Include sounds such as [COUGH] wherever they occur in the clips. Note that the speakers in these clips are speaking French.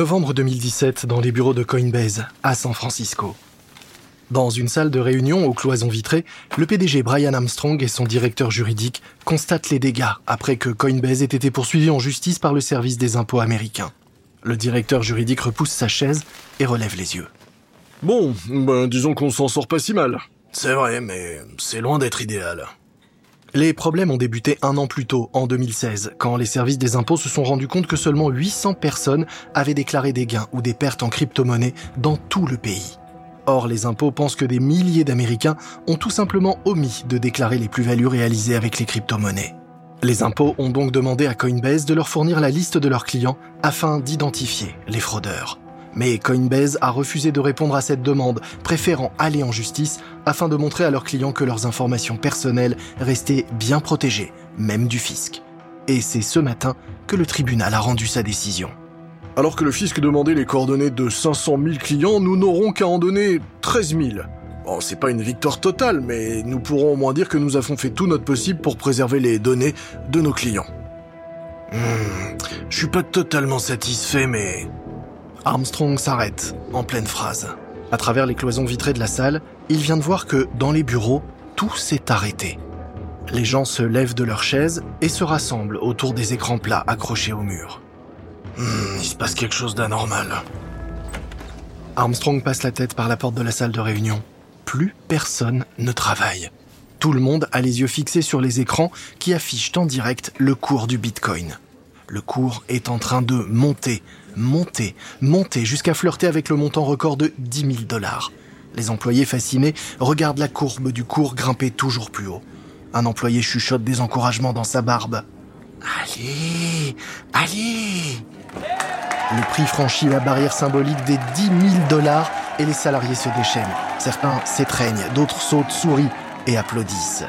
Novembre 2017, dans les bureaux de Coinbase, à San Francisco. Dans une salle de réunion aux cloisons vitrées, le PDG Brian Armstrong et son directeur juridique constatent les dégâts après que Coinbase ait été poursuivi en justice par le service des impôts américains. Le directeur juridique repousse sa chaise et relève les yeux. Bon, ben disons qu'on s'en sort pas si mal. C'est vrai, mais c'est loin d'être idéal. Les problèmes ont débuté un an plus tôt, en 2016, quand les services des impôts se sont rendus compte que seulement 800 personnes avaient déclaré des gains ou des pertes en crypto-monnaie dans tout le pays. Or, les impôts pensent que des milliers d'Américains ont tout simplement omis de déclarer les plus-values réalisées avec les crypto-monnaies. Les impôts ont donc demandé à Coinbase de leur fournir la liste de leurs clients afin d'identifier les fraudeurs. Mais Coinbase a refusé de répondre à cette demande, préférant aller en justice afin de montrer à leurs clients que leurs informations personnelles restaient bien protégées, même du fisc. Et c'est ce matin que le tribunal a rendu sa décision. Alors que le fisc demandait les coordonnées de 500 000 clients, nous n'aurons qu'à en donner 13 000. Bon, c'est pas une victoire totale, mais nous pourrons au moins dire que nous avons fait tout notre possible pour préserver les données de nos clients. Hmm, je suis pas totalement satisfait, mais Armstrong s'arrête, en pleine phrase. À travers les cloisons vitrées de la salle, il vient de voir que, dans les bureaux, tout s'est arrêté. Les gens se lèvent de leurs chaises et se rassemblent autour des écrans plats accrochés au mur. Hmm, il se passe quelque chose d'anormal. Armstrong passe la tête par la porte de la salle de réunion. Plus personne ne travaille. Tout le monde a les yeux fixés sur les écrans qui affichent en direct le cours du Bitcoin. Le cours est en train de monter, monter, monter jusqu'à flirter avec le montant record de 10 000 dollars. Les employés fascinés regardent la courbe du cours grimper toujours plus haut. Un employé chuchote des encouragements dans sa barbe. Allez, allez Le prix franchit la barrière symbolique des 10 000 dollars et les salariés se déchaînent. Certains s'étreignent, d'autres sautent, sourient et applaudissent.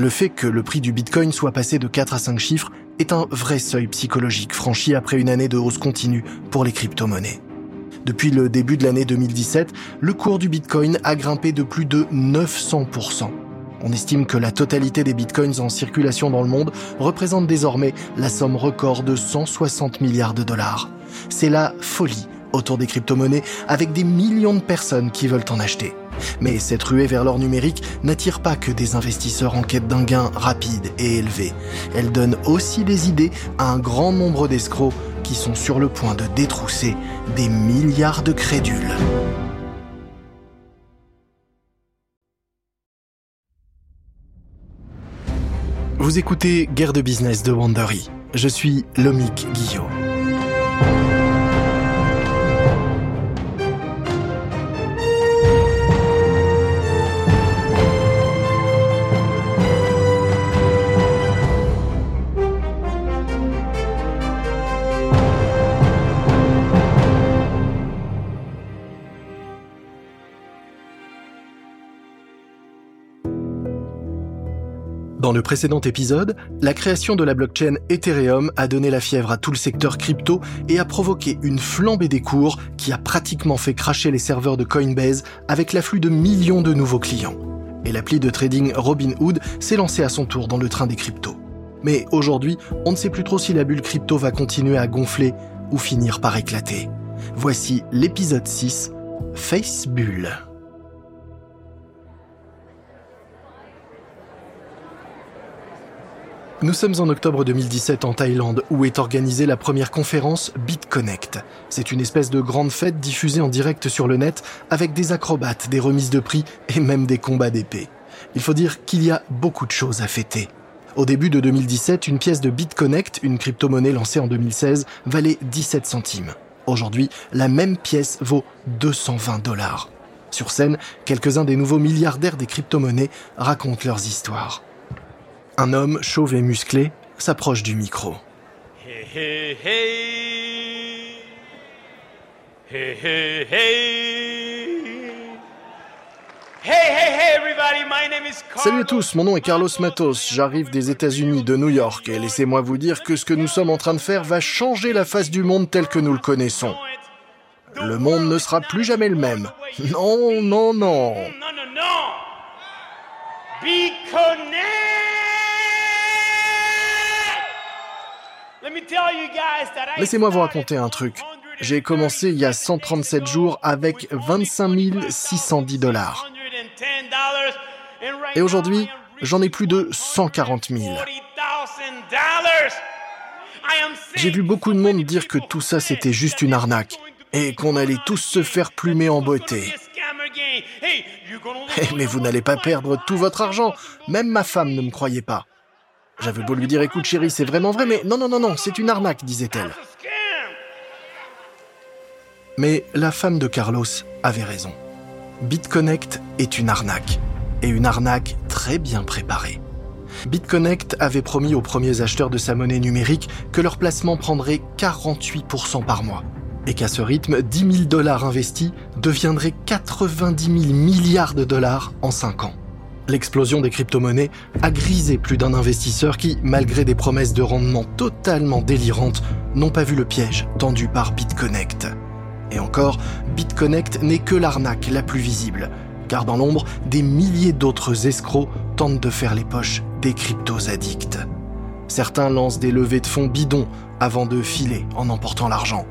Le fait que le prix du Bitcoin soit passé de 4 à 5 chiffres est un vrai seuil psychologique franchi après une année de hausse continue pour les crypto-monnaies. Depuis le début de l'année 2017, le cours du Bitcoin a grimpé de plus de 900%. On estime que la totalité des bitcoins en circulation dans le monde représente désormais la somme record de 160 milliards de dollars. C'est la folie autour des crypto-monnaies avec des millions de personnes qui veulent en acheter. Mais cette ruée vers l'or numérique n'attire pas que des investisseurs en quête d'un gain rapide et élevé. Elle donne aussi des idées à un grand nombre d'escrocs qui sont sur le point de détrousser des milliards de crédules. Vous écoutez Guerre de business de Wandery. Je suis Lomic Guillot. Dans le précédent épisode, la création de la blockchain Ethereum a donné la fièvre à tout le secteur crypto et a provoqué une flambée des cours qui a pratiquement fait cracher les serveurs de Coinbase avec l'afflux de millions de nouveaux clients. Et l'appli de trading Robinhood s'est lancée à son tour dans le train des cryptos. Mais aujourd'hui, on ne sait plus trop si la bulle crypto va continuer à gonfler ou finir par éclater. Voici l'épisode 6, Face Bull. Nous sommes en octobre 2017 en Thaïlande où est organisée la première conférence BitConnect. C'est une espèce de grande fête diffusée en direct sur le net avec des acrobates, des remises de prix et même des combats d'épée. Il faut dire qu'il y a beaucoup de choses à fêter. Au début de 2017, une pièce de BitConnect, une crypto-monnaie lancée en 2016, valait 17 centimes. Aujourd'hui, la même pièce vaut 220 dollars. Sur scène, quelques-uns des nouveaux milliardaires des crypto-monnaies racontent leurs histoires. Un homme chauve et musclé s'approche du micro. Salut à tous, mon nom est Carlos Matos, j'arrive des États-Unis, de New York, et laissez-moi vous dire que ce que nous sommes en train de faire va changer la face du monde tel que nous le connaissons. Le monde ne sera plus jamais le même. Non, non, non. Non, non, non. Laissez-moi vous raconter un truc. J'ai commencé il y a 137 jours avec 25 610 dollars. Et aujourd'hui, j'en ai plus de 140 000. J'ai vu beaucoup de monde dire que tout ça c'était juste une arnaque et qu'on allait tous se faire plumer en beauté. Eh, mais vous n'allez pas perdre tout votre argent. Même ma femme ne me croyait pas. J'avais beau lui dire écoute chérie, c'est vraiment vrai, mais non, non, non, non, c'est une arnaque, disait-elle. Mais la femme de Carlos avait raison. BitConnect est une arnaque. Et une arnaque très bien préparée. BitConnect avait promis aux premiers acheteurs de sa monnaie numérique que leur placement prendrait 48% par mois. Et qu'à ce rythme, 10 000 dollars investis deviendraient 90 000 milliards de dollars en 5 ans. L'explosion des crypto-monnaies a grisé plus d'un investisseur qui, malgré des promesses de rendement totalement délirantes, n'ont pas vu le piège tendu par BitConnect. Et encore, BitConnect n'est que l'arnaque la plus visible, car dans l'ombre, des milliers d'autres escrocs tentent de faire les poches des cryptos addicts. Certains lancent des levées de fonds bidons avant de filer en emportant l'argent.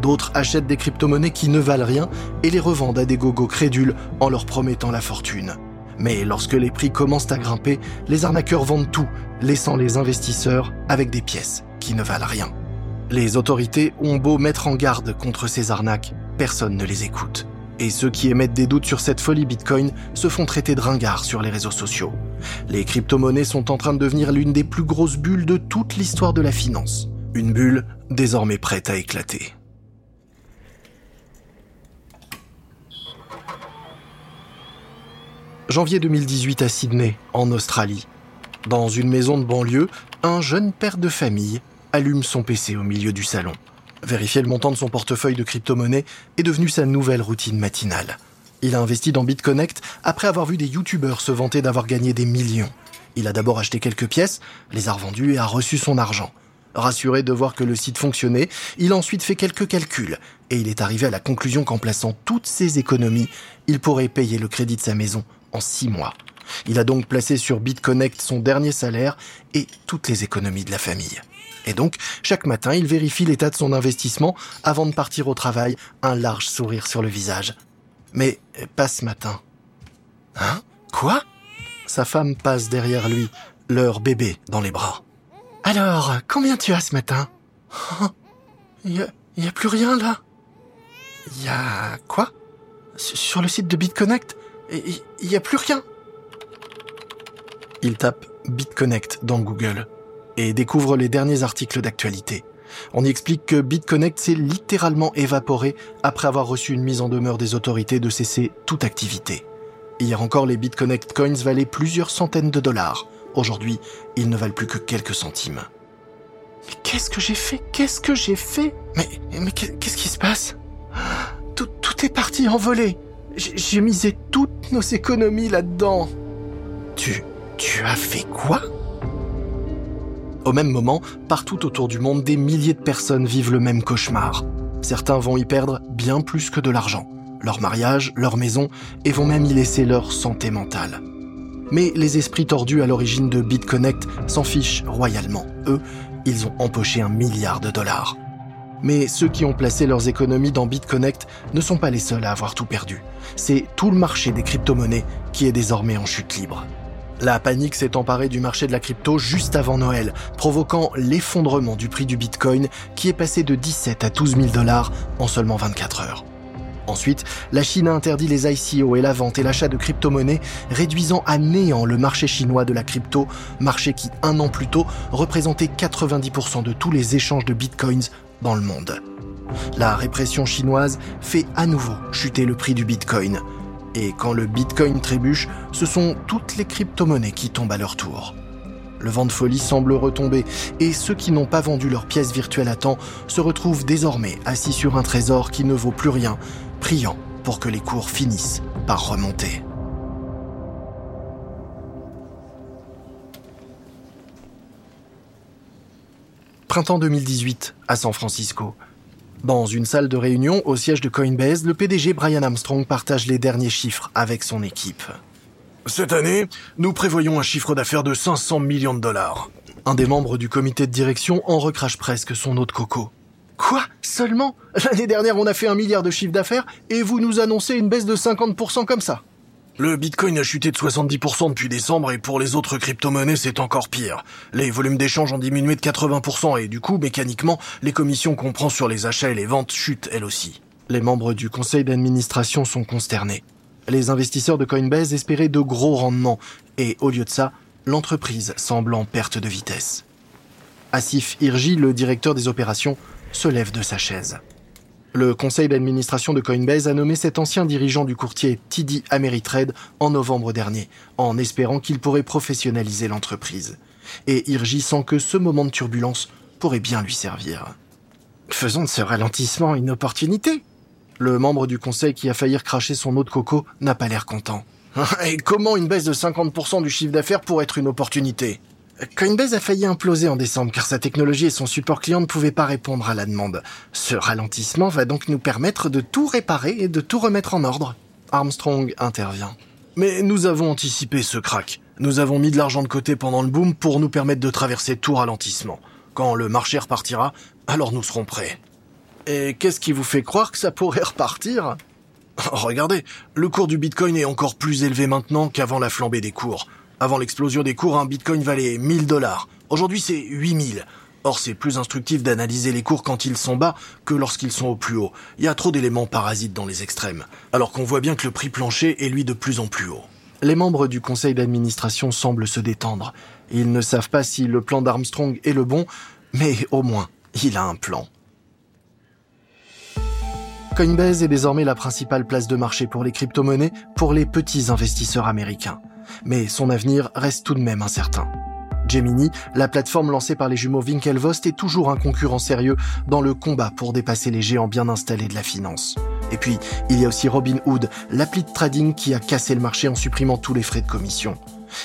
D'autres achètent des crypto-monnaies qui ne valent rien et les revendent à des gogos crédules en leur promettant la fortune. Mais lorsque les prix commencent à grimper, les arnaqueurs vendent tout, laissant les investisseurs avec des pièces qui ne valent rien. Les autorités ont beau mettre en garde contre ces arnaques, personne ne les écoute. Et ceux qui émettent des doutes sur cette folie Bitcoin se font traiter de ringards sur les réseaux sociaux. Les crypto-monnaies sont en train de devenir l'une des plus grosses bulles de toute l'histoire de la finance. Une bulle désormais prête à éclater. Janvier 2018 à Sydney, en Australie. Dans une maison de banlieue, un jeune père de famille allume son PC au milieu du salon. Vérifier le montant de son portefeuille de crypto-monnaie est devenu sa nouvelle routine matinale. Il a investi dans BitConnect après avoir vu des youtubeurs se vanter d'avoir gagné des millions. Il a d'abord acheté quelques pièces, les a revendues et a reçu son argent. Rassuré de voir que le site fonctionnait, il a ensuite fait quelques calculs et il est arrivé à la conclusion qu'en plaçant toutes ses économies, il pourrait payer le crédit de sa maison en six mois. Il a donc placé sur BitConnect son dernier salaire et toutes les économies de la famille. Et donc, chaque matin, il vérifie l'état de son investissement avant de partir au travail, un large sourire sur le visage. Mais pas ce matin. Hein? Quoi? Sa femme passe derrière lui, leur bébé dans les bras. Alors, combien tu as ce matin? [LAUGHS] Il oh, y, a, plus rien là? Il y a quoi? Sur le site de BitConnect? Il n'y a plus rien. Il tape BitConnect dans Google et découvre les derniers articles d'actualité. On y explique que BitConnect s'est littéralement évaporé après avoir reçu une mise en demeure des autorités de cesser toute activité. Hier encore, les BitConnect Coins valaient plusieurs centaines de dollars. Aujourd'hui, ils ne valent plus que quelques centimes. Mais qu'est-ce que j'ai fait? Qu'est-ce que j'ai fait? Mais, mais qu'est-ce qui se passe? Tout, tout est parti en volée. J'ai misé toutes nos économies là-dedans. Tu... tu as fait quoi? Au même moment, partout autour du monde, des milliers de personnes vivent le même cauchemar. Certains vont y perdre bien plus que de l'argent, leur mariage, leur maison, et vont même y laisser leur santé mentale. Mais les esprits tordus à l'origine de BitConnect s'en fichent royalement. Eux, ils ont empoché un milliard de dollars. Mais ceux qui ont placé leurs économies dans BitConnect ne sont pas les seuls à avoir tout perdu. C'est tout le marché des crypto-monnaies qui est désormais en chute libre. La panique s'est emparée du marché de la crypto juste avant Noël, provoquant l'effondrement du prix du Bitcoin qui est passé de 17 à 12 000 dollars en seulement 24 heures. Ensuite, la Chine a interdit les ICO et la vente et l'achat de crypto-monnaies, réduisant à néant le marché chinois de la crypto, marché qui, un an plus tôt, représentait 90% de tous les échanges de bitcoins dans le monde. La répression chinoise fait à nouveau chuter le prix du Bitcoin. Et quand le Bitcoin trébuche, ce sont toutes les crypto-monnaies qui tombent à leur tour. Le vent de folie semble retomber et ceux qui n'ont pas vendu leurs pièces virtuelles à temps se retrouvent désormais assis sur un trésor qui ne vaut plus rien, priant pour que les cours finissent par remonter. Printemps 2018, à San Francisco. Dans une salle de réunion au siège de Coinbase, le PDG Brian Armstrong partage les derniers chiffres avec son équipe. Cette année, nous prévoyons un chiffre d'affaires de 500 millions de dollars. Un des membres du comité de direction en recrache presque son eau de coco. Quoi? Seulement? L'année dernière, on a fait un milliard de chiffre d'affaires et vous nous annoncez une baisse de 50% comme ça le Bitcoin a chuté de 70% depuis décembre et pour les autres crypto-monnaies, c'est encore pire. Les volumes d'échange ont diminué de 80% et du coup, mécaniquement, les commissions qu'on prend sur les achats et les ventes chutent elles aussi. Les membres du conseil d'administration sont consternés. Les investisseurs de Coinbase espéraient de gros rendements et au lieu de ça, l'entreprise semble en perte de vitesse. Asif Irji, le directeur des opérations, se lève de sa chaise. Le conseil d'administration de Coinbase a nommé cet ancien dirigeant du courtier TD Ameritrade en novembre dernier, en espérant qu'il pourrait professionnaliser l'entreprise. Et Irji sent que ce moment de turbulence pourrait bien lui servir. Faisons de ce ralentissement une opportunité. Le membre du conseil qui a failli cracher son eau de coco n'a pas l'air content. [LAUGHS] Et comment une baisse de 50% du chiffre d'affaires pourrait être une opportunité? Coinbase a failli imploser en décembre car sa technologie et son support client ne pouvaient pas répondre à la demande. Ce ralentissement va donc nous permettre de tout réparer et de tout remettre en ordre. Armstrong intervient. Mais nous avons anticipé ce crack. Nous avons mis de l'argent de côté pendant le boom pour nous permettre de traverser tout ralentissement. Quand le marché repartira, alors nous serons prêts. Et qu'est-ce qui vous fait croire que ça pourrait [LAUGHS] repartir? Regardez, le cours du Bitcoin est encore plus élevé maintenant qu'avant la flambée des cours. Avant l'explosion des cours, un bitcoin valait 1000 dollars. Aujourd'hui, c'est 8000. Or, c'est plus instructif d'analyser les cours quand ils sont bas que lorsqu'ils sont au plus haut. Il y a trop d'éléments parasites dans les extrêmes. Alors qu'on voit bien que le prix plancher est lui de plus en plus haut. Les membres du conseil d'administration semblent se détendre. Ils ne savent pas si le plan d'Armstrong est le bon, mais au moins, il a un plan. Coinbase est désormais la principale place de marché pour les crypto-monnaies pour les petits investisseurs américains mais son avenir reste tout de même incertain. Gemini, la plateforme lancée par les jumeaux Winklevost, est toujours un concurrent sérieux dans le combat pour dépasser les géants bien installés de la finance. Et puis, il y a aussi Robinhood, l'appli de trading qui a cassé le marché en supprimant tous les frais de commission.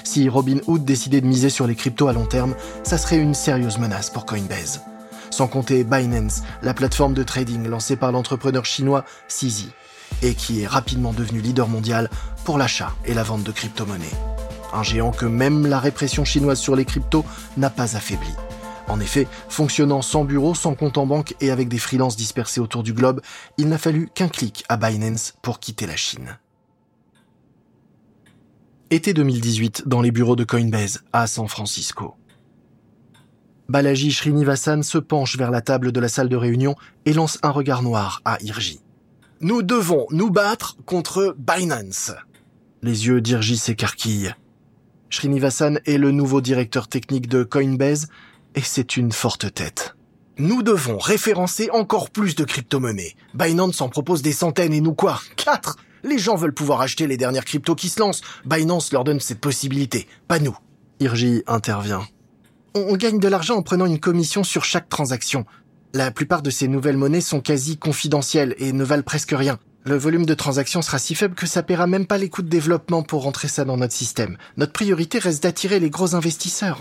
Si Robinhood décidait de miser sur les cryptos à long terme, ça serait une sérieuse menace pour Coinbase. Sans compter Binance, la plateforme de trading lancée par l'entrepreneur chinois CZ et qui est rapidement devenu leader mondial pour l'achat et la vente de crypto-monnaies. Un géant que même la répression chinoise sur les cryptos n'a pas affaibli. En effet, fonctionnant sans bureau, sans compte en banque et avec des freelances dispersés autour du globe, il n'a fallu qu'un clic à Binance pour quitter la Chine. Été 2018 dans les bureaux de Coinbase à San Francisco. Balaji Srinivasan se penche vers la table de la salle de réunion et lance un regard noir à Irji. Nous devons nous battre contre Binance. Les yeux d'Irji s'écarquillent. Srinivasan est le nouveau directeur technique de Coinbase et c'est une forte tête. Nous devons référencer encore plus de crypto-monnaies. Binance en propose des centaines et nous quoi? Quatre Les gens veulent pouvoir acheter les dernières cryptos qui se lancent. Binance leur donne cette possibilité, pas nous. Irji intervient. On gagne de l'argent en prenant une commission sur chaque transaction. La plupart de ces nouvelles monnaies sont quasi confidentielles et ne valent presque rien. Le volume de transactions sera si faible que ça paiera même pas les coûts de développement pour rentrer ça dans notre système. Notre priorité reste d'attirer les gros investisseurs.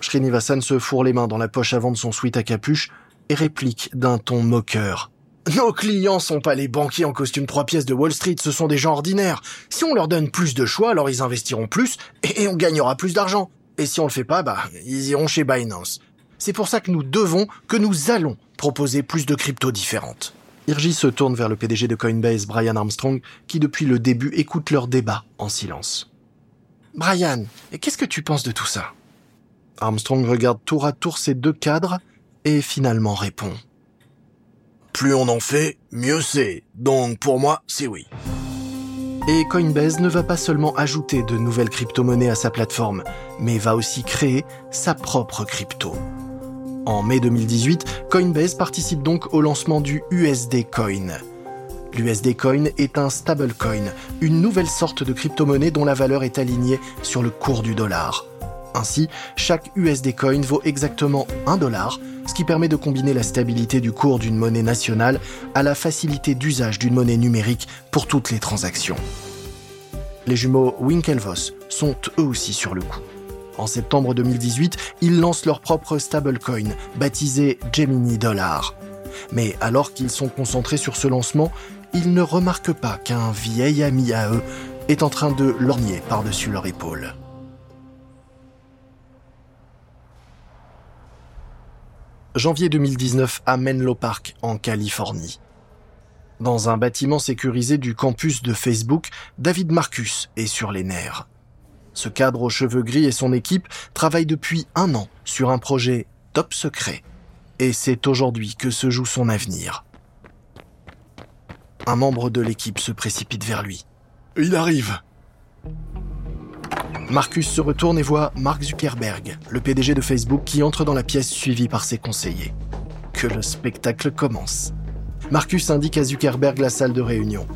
Srinivasan se fourre les mains dans la poche avant de son sweat à capuche et réplique d'un ton moqueur. Nos clients sont pas les banquiers en costume trois pièces de Wall Street, ce sont des gens ordinaires. Si on leur donne plus de choix, alors ils investiront plus et on gagnera plus d'argent. Et si on le fait pas, bah, ils iront chez Binance. C'est pour ça que nous devons, que nous allons proposer plus de cryptos différentes. Irji se tourne vers le PDG de Coinbase, Brian Armstrong, qui depuis le début écoute leur débat en silence. Brian, qu'est-ce que tu penses de tout ça? Armstrong regarde tour à tour ces deux cadres et finalement répond. Plus on en fait, mieux c'est. Donc pour moi, c'est oui. Et Coinbase ne va pas seulement ajouter de nouvelles crypto-monnaies à sa plateforme, mais va aussi créer sa propre crypto. En mai 2018, Coinbase participe donc au lancement du USD Coin. L'USD Coin est un stablecoin, une nouvelle sorte de crypto-monnaie dont la valeur est alignée sur le cours du dollar. Ainsi, chaque USD Coin vaut exactement 1 dollar, ce qui permet de combiner la stabilité du cours d'une monnaie nationale à la facilité d'usage d'une monnaie numérique pour toutes les transactions. Les jumeaux Winklevoss sont eux aussi sur le coup. En septembre 2018, ils lancent leur propre stablecoin, baptisé Gemini Dollar. Mais alors qu'ils sont concentrés sur ce lancement, ils ne remarquent pas qu'un vieil ami à eux est en train de lorgner par-dessus leur épaule. Janvier 2019 à Menlo Park, en Californie. Dans un bâtiment sécurisé du campus de Facebook, David Marcus est sur les nerfs. Ce cadre aux cheveux gris et son équipe travaillent depuis un an sur un projet top secret. Et c'est aujourd'hui que se joue son avenir. Un membre de l'équipe se précipite vers lui. Il arrive. Marcus se retourne et voit Mark Zuckerberg, le PDG de Facebook, qui entre dans la pièce suivi par ses conseillers. Que le spectacle commence. Marcus indique à Zuckerberg la salle de réunion.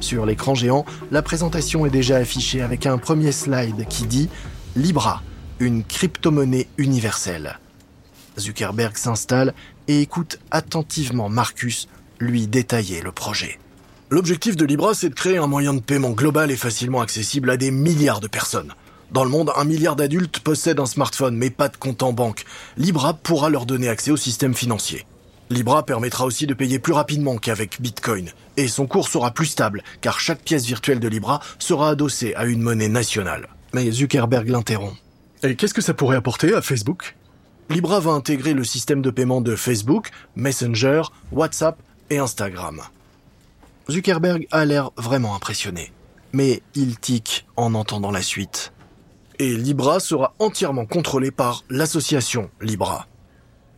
Sur l'écran géant, la présentation est déjà affichée avec un premier slide qui dit Libra, une crypto-monnaie universelle. Zuckerberg s'installe et écoute attentivement Marcus lui détailler le projet. L'objectif de Libra, c'est de créer un moyen de paiement global et facilement accessible à des milliards de personnes. Dans le monde, un milliard d'adultes possèdent un smartphone, mais pas de compte en banque. Libra pourra leur donner accès au système financier. Libra permettra aussi de payer plus rapidement qu'avec Bitcoin. Et son cours sera plus stable, car chaque pièce virtuelle de Libra sera adossée à une monnaie nationale. Mais Zuckerberg l'interrompt. Et qu'est-ce que ça pourrait apporter à Facebook? Libra va intégrer le système de paiement de Facebook, Messenger, WhatsApp et Instagram. Zuckerberg a l'air vraiment impressionné. Mais il tique en entendant la suite. Et Libra sera entièrement contrôlé par l'association Libra.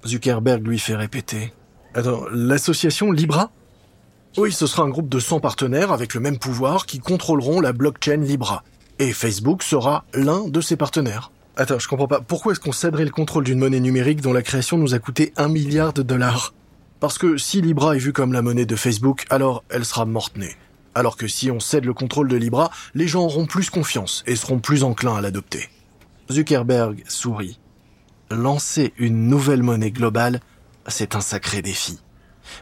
Zuckerberg lui fait répéter. Attends, l'association Libra? Oui, ce sera un groupe de 100 partenaires avec le même pouvoir qui contrôleront la blockchain Libra. Et Facebook sera l'un de ces partenaires. Attends, je comprends pas. Pourquoi est-ce qu'on céderait le contrôle d'une monnaie numérique dont la création nous a coûté un milliard de dollars? Parce que si Libra est vue comme la monnaie de Facebook, alors elle sera morte-née. Alors que si on cède le contrôle de Libra, les gens auront plus confiance et seront plus enclins à l'adopter. Zuckerberg sourit. Lancer une nouvelle monnaie globale, c'est un sacré défi.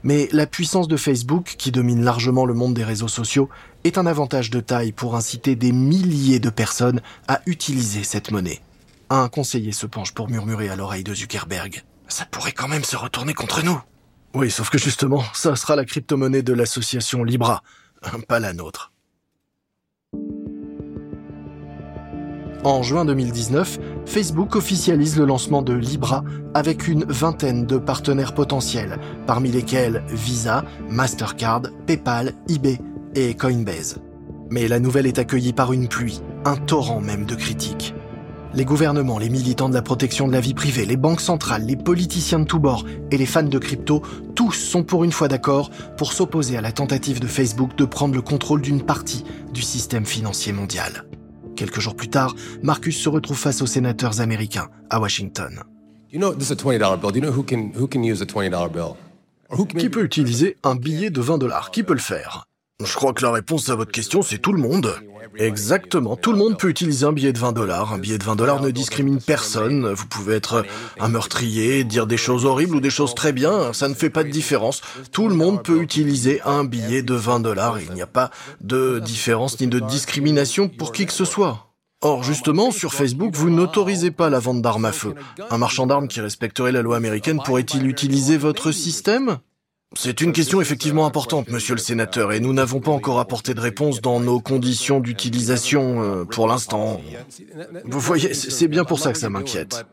Mais la puissance de Facebook, qui domine largement le monde des réseaux sociaux, est un avantage de taille pour inciter des milliers de personnes à utiliser cette monnaie. Un conseiller se penche pour murmurer à l'oreille de Zuckerberg. Ça pourrait quand même se retourner contre nous. Oui, sauf que justement, ça sera la crypto-monnaie de l'association Libra, pas la nôtre. En juin 2019, Facebook officialise le lancement de Libra avec une vingtaine de partenaires potentiels, parmi lesquels Visa, Mastercard, PayPal, eBay et Coinbase. Mais la nouvelle est accueillie par une pluie, un torrent même de critiques. Les gouvernements, les militants de la protection de la vie privée, les banques centrales, les politiciens de tous bords et les fans de crypto, tous sont pour une fois d'accord pour s'opposer à la tentative de Facebook de prendre le contrôle d'une partie du système financier mondial. Quelques jours plus tard, Marcus se retrouve face aux sénateurs américains à Washington. Qui peut utiliser un billet de 20 dollars? Qui peut le faire? Je crois que la réponse à votre question, c'est tout le monde. Exactement, tout le monde peut utiliser un billet de 20 dollars. Un billet de 20 dollars ne discrimine personne. Vous pouvez être un meurtrier, dire des choses horribles ou des choses très bien, ça ne fait pas de différence. Tout le monde peut utiliser un billet de 20 dollars. Il n'y a pas de différence ni de discrimination pour qui que ce soit. Or, justement, sur Facebook, vous n'autorisez pas la vente d'armes à feu. Un marchand d'armes qui respecterait la loi américaine pourrait-il utiliser votre système? C'est une question effectivement importante, monsieur le sénateur, et nous n'avons pas encore apporté de réponse dans nos conditions d'utilisation euh, pour l'instant. Vous voyez, c'est bien pour ça que ça m'inquiète.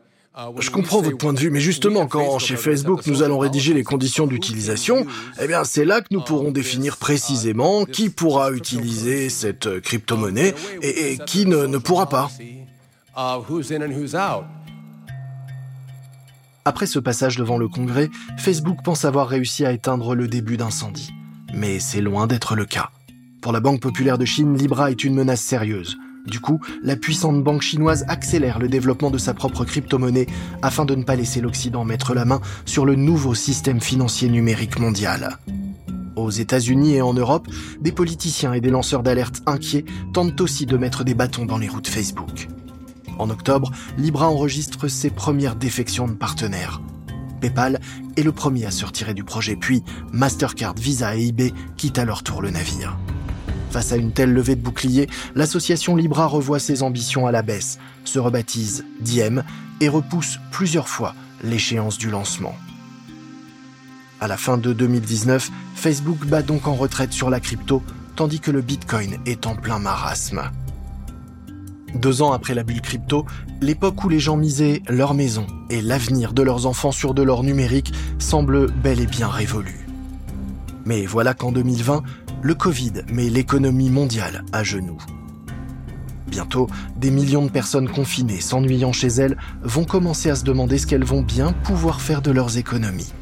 Je comprends votre point de vue, mais justement, quand chez Facebook nous allons rédiger les conditions d'utilisation, eh bien, c'est là que nous pourrons définir précisément qui pourra utiliser cette crypto-monnaie et, qui ne, ne pourra pas. Après ce passage devant le Congrès, Facebook pense avoir réussi à éteindre le début d'incendie. Mais c'est loin d'être le cas. Pour la Banque populaire de Chine, Libra est une menace sérieuse. Du coup, la puissante banque chinoise accélère le développement de sa propre crypto-monnaie afin de ne pas laisser l'Occident mettre la main sur le nouveau système financier numérique mondial. Aux États-Unis et en Europe, des politiciens et des lanceurs d'alerte inquiets tentent aussi de mettre des bâtons dans les roues de Facebook. En octobre, Libra enregistre ses premières défections de partenaires. PayPal est le premier à se retirer du projet, puis Mastercard, Visa et eBay quittent à leur tour le navire. Face à une telle levée de bouclier, l'association Libra revoit ses ambitions à la baisse, se rebaptise Diem et repousse plusieurs fois l'échéance du lancement. À la fin de 2019, Facebook bat donc en retraite sur la crypto tandis que le Bitcoin est en plein marasme. Deux ans après la bulle crypto, l'époque où les gens misaient leur maison et l'avenir de leurs enfants sur de l'or numérique semble bel et bien révolue. Mais voilà qu'en 2020, le Covid met l'économie mondiale à genoux. Bientôt, des millions de personnes confinées, s'ennuyant chez elles, vont commencer à se demander ce qu'elles vont bien pouvoir faire de leurs économies.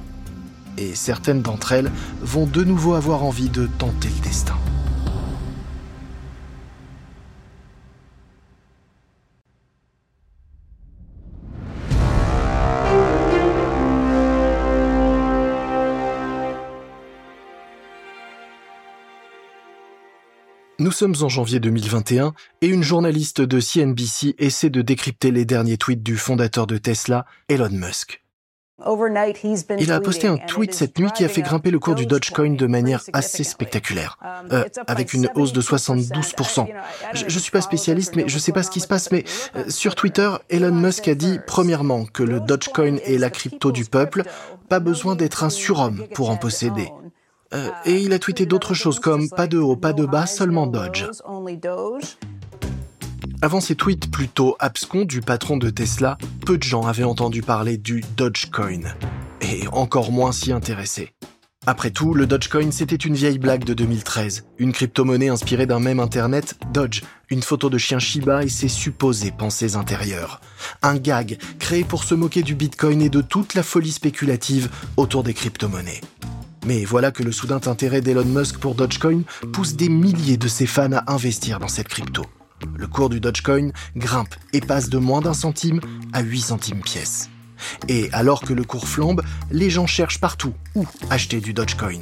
Et certaines d'entre elles vont de nouveau avoir envie de tenter le destin. Nous sommes en janvier 2021 et une journaliste de CNBC essaie de décrypter les derniers tweets du fondateur de Tesla, Elon Musk. Il a posté un tweet cette nuit qui a fait grimper le cours du Dogecoin de manière assez spectaculaire, um, euh, avec une hausse de 72%. Je, ne suis pas spécialiste, mais je sais pas ce qui se passe, mais euh, sur Twitter, Elon Musk a dit premièrement que le Dogecoin est la crypto du peuple, pas besoin d'être un surhomme pour en posséder. Euh, et il a tweeté d'autres choses comme pas de haut, pas de bas, seulement Dodge. Avant ces tweets plutôt abscons du patron de Tesla, peu de gens avaient entendu parler du Dogecoin. Et encore moins s'y intéresser. Après tout, le Dogecoin, c'était une vieille blague de 2013, une crypto-monnaie inspirée d'un même internet, Dodge, une photo de chien Shiba et ses supposées pensées intérieures. Un gag créé pour se moquer du Bitcoin et de toute la folie spéculative autour des crypto-monnaies. Mais voilà que le soudain intérêt d'Elon Musk pour Dogecoin pousse des milliers de ses fans à investir dans cette crypto. Le cours du Dogecoin grimpe et passe de moins d'un centime à 8 centimes pièce. Et alors que le cours flambe, les gens cherchent partout où acheter du Dogecoin.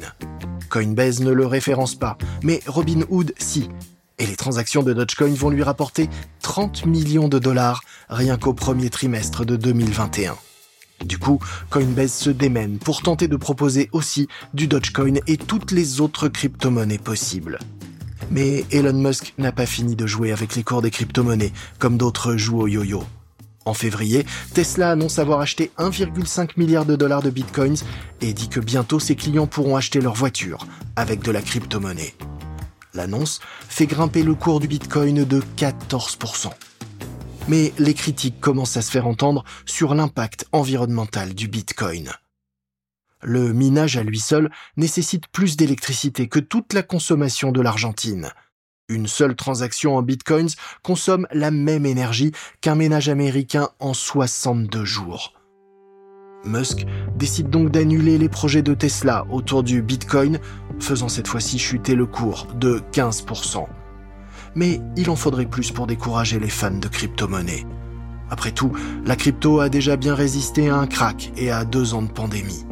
Coinbase ne le référence pas, mais Robinhood si. Et les transactions de Dogecoin vont lui rapporter 30 millions de dollars rien qu'au premier trimestre de 2021. Du coup, Coinbase se démène pour tenter de proposer aussi du Dogecoin et toutes les autres crypto-monnaies possibles. Mais Elon Musk n'a pas fini de jouer avec les cours des crypto-monnaies, comme d'autres jouent au yo-yo. En février, Tesla annonce avoir acheté 1,5 milliard de dollars de bitcoins et dit que bientôt ses clients pourront acheter leur voiture avec de la crypto-monnaie. L'annonce fait grimper le cours du bitcoin de 14% mais les critiques commencent à se faire entendre sur l'impact environnemental du Bitcoin. Le minage à lui seul nécessite plus d'électricité que toute la consommation de l'Argentine. Une seule transaction en bitcoins consomme la même énergie qu'un ménage américain en 62 jours. Musk décide donc d'annuler les projets de Tesla autour du bitcoin, faisant cette fois-ci chuter le cours de 15% mais il en faudrait plus pour décourager les fans de crypto-monnaies. Après tout, la crypto a déjà bien résisté à un crack et à deux ans de pandémie.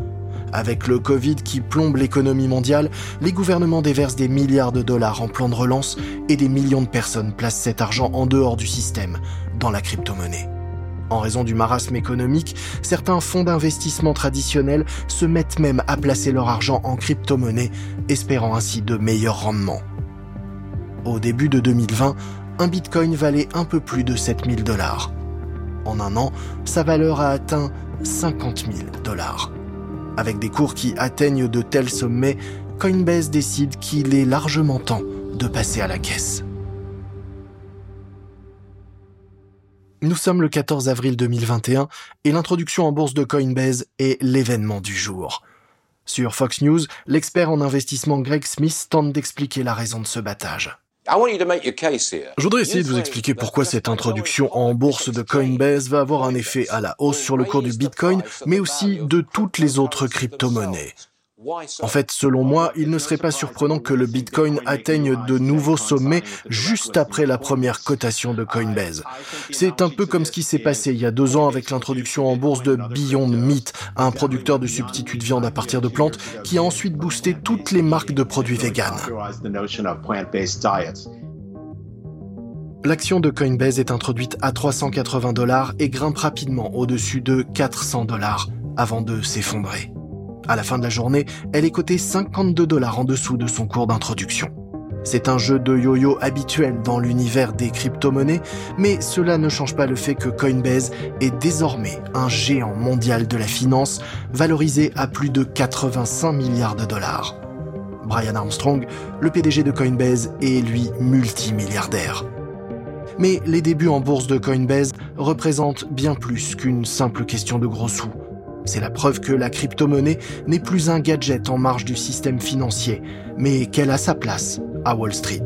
Avec le Covid qui plombe l'économie mondiale, les gouvernements déversent des milliards de dollars en plan de relance et des millions de personnes placent cet argent en dehors du système, dans la crypto-monnaie. En raison du marasme économique, certains fonds d'investissement traditionnels se mettent même à placer leur argent en crypto-monnaie, espérant ainsi de meilleurs rendements. Au début de 2020, un bitcoin valait un peu plus de 7000 dollars. En un an, sa valeur a atteint 50 000 dollars. Avec des cours qui atteignent de tels sommets, Coinbase décide qu'il est largement temps de passer à la caisse. Nous sommes le 14 avril 2021 et l'introduction en bourse de Coinbase est l'événement du jour. Sur Fox News, l'expert en investissement Greg Smith tente d'expliquer la raison de ce battage. Je voudrais essayer de vous expliquer pourquoi cette introduction en bourse de Coinbase va avoir un effet à la hausse sur le cours du Bitcoin, mais aussi de toutes les autres crypto-monnaies. En fait, selon moi, il ne serait pas surprenant que le Bitcoin atteigne de nouveaux sommets juste après la première cotation de Coinbase. C'est un peu comme ce qui s'est passé il y a deux ans avec l'introduction en bourse de Beyond Meat, un producteur de substituts de viande à partir de plantes, qui a ensuite boosté toutes les marques de produits véganes. L'action de Coinbase est introduite à 380 dollars et grimpe rapidement au-dessus de 400 dollars avant de s'effondrer. À la fin de la journée, elle est cotée 52 dollars en dessous de son cours d'introduction. C'est un jeu de yo-yo habituel dans l'univers des crypto-monnaies, mais cela ne change pas le fait que Coinbase est désormais un géant mondial de la finance, valorisé à plus de 85 milliards de dollars. Brian Armstrong, le PDG de Coinbase est lui multimilliardaire. Mais les débuts en bourse de Coinbase représentent bien plus qu'une simple question de gros sous. C'est la preuve que la crypto-monnaie n'est plus un gadget en marge du système financier, mais qu'elle a sa place à Wall Street.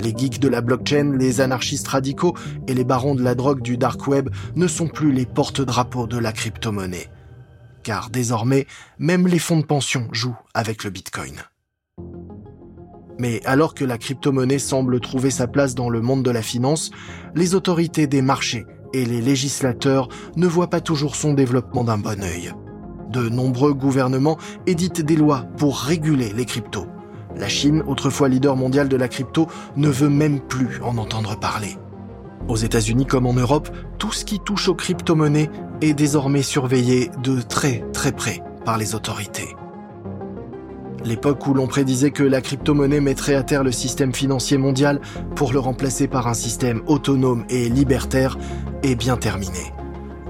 Les geeks de la blockchain, les anarchistes radicaux et les barons de la drogue du dark web ne sont plus les porte-drapeaux de la crypto-monnaie. Car désormais, même les fonds de pension jouent avec le bitcoin. Mais alors que la crypto-monnaie semble trouver sa place dans le monde de la finance, les autorités des marchés et les législateurs ne voient pas toujours son développement d'un bon œil. De nombreux gouvernements éditent des lois pour réguler les cryptos. La Chine, autrefois leader mondial de la crypto, ne veut même plus en entendre parler. Aux États-Unis comme en Europe, tout ce qui touche aux crypto-monnaies est désormais surveillé de très très près par les autorités. L'époque où l'on prédisait que la crypto-monnaie mettrait à terre le système financier mondial pour le remplacer par un système autonome et libertaire est bien terminée.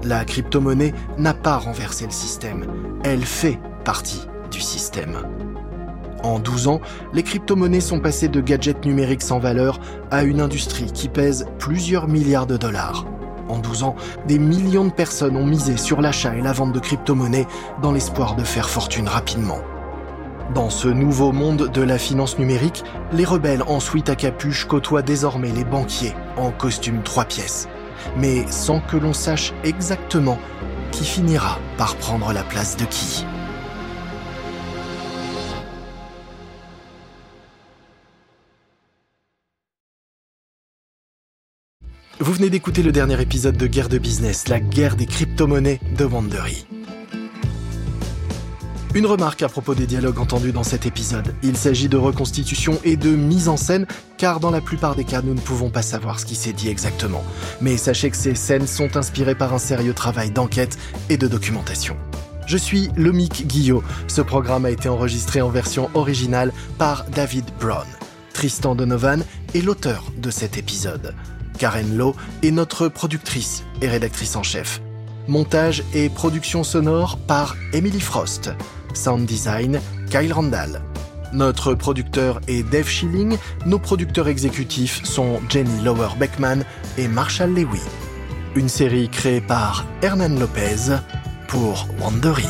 La crypto-monnaie n'a pas renversé le système, elle fait partie du système. En 12 ans, les crypto-monnaies sont passées de gadgets numériques sans valeur à une industrie qui pèse plusieurs milliards de dollars. En 12 ans, des millions de personnes ont misé sur l'achat et la vente de crypto-monnaies dans l'espoir de faire fortune rapidement. Dans ce nouveau monde de la finance numérique, les rebelles en suite à capuche côtoient désormais les banquiers en costume trois pièces, mais sans que l'on sache exactement qui finira par prendre la place de qui. Vous venez d'écouter le dernier épisode de Guerre de Business, la guerre des crypto-monnaies de Wandery. Une remarque à propos des dialogues entendus dans cet épisode. Il s'agit de reconstitution et de mise en scène, car dans la plupart des cas, nous ne pouvons pas savoir ce qui s'est dit exactement. Mais sachez que ces scènes sont inspirées par un sérieux travail d'enquête et de documentation. Je suis Lomic Guillot. Ce programme a été enregistré en version originale par David Brown. Tristan Donovan est l'auteur de cet épisode. Karen Lowe est notre productrice et rédactrice en chef. Montage et production sonore par Emily Frost. Sound design, Kyle Randall. Notre producteur est Dave Schilling. Nos producteurs exécutifs sont Jenny Lower Beckman et Marshall Lewy. Une série créée par Hernan Lopez pour Wandery.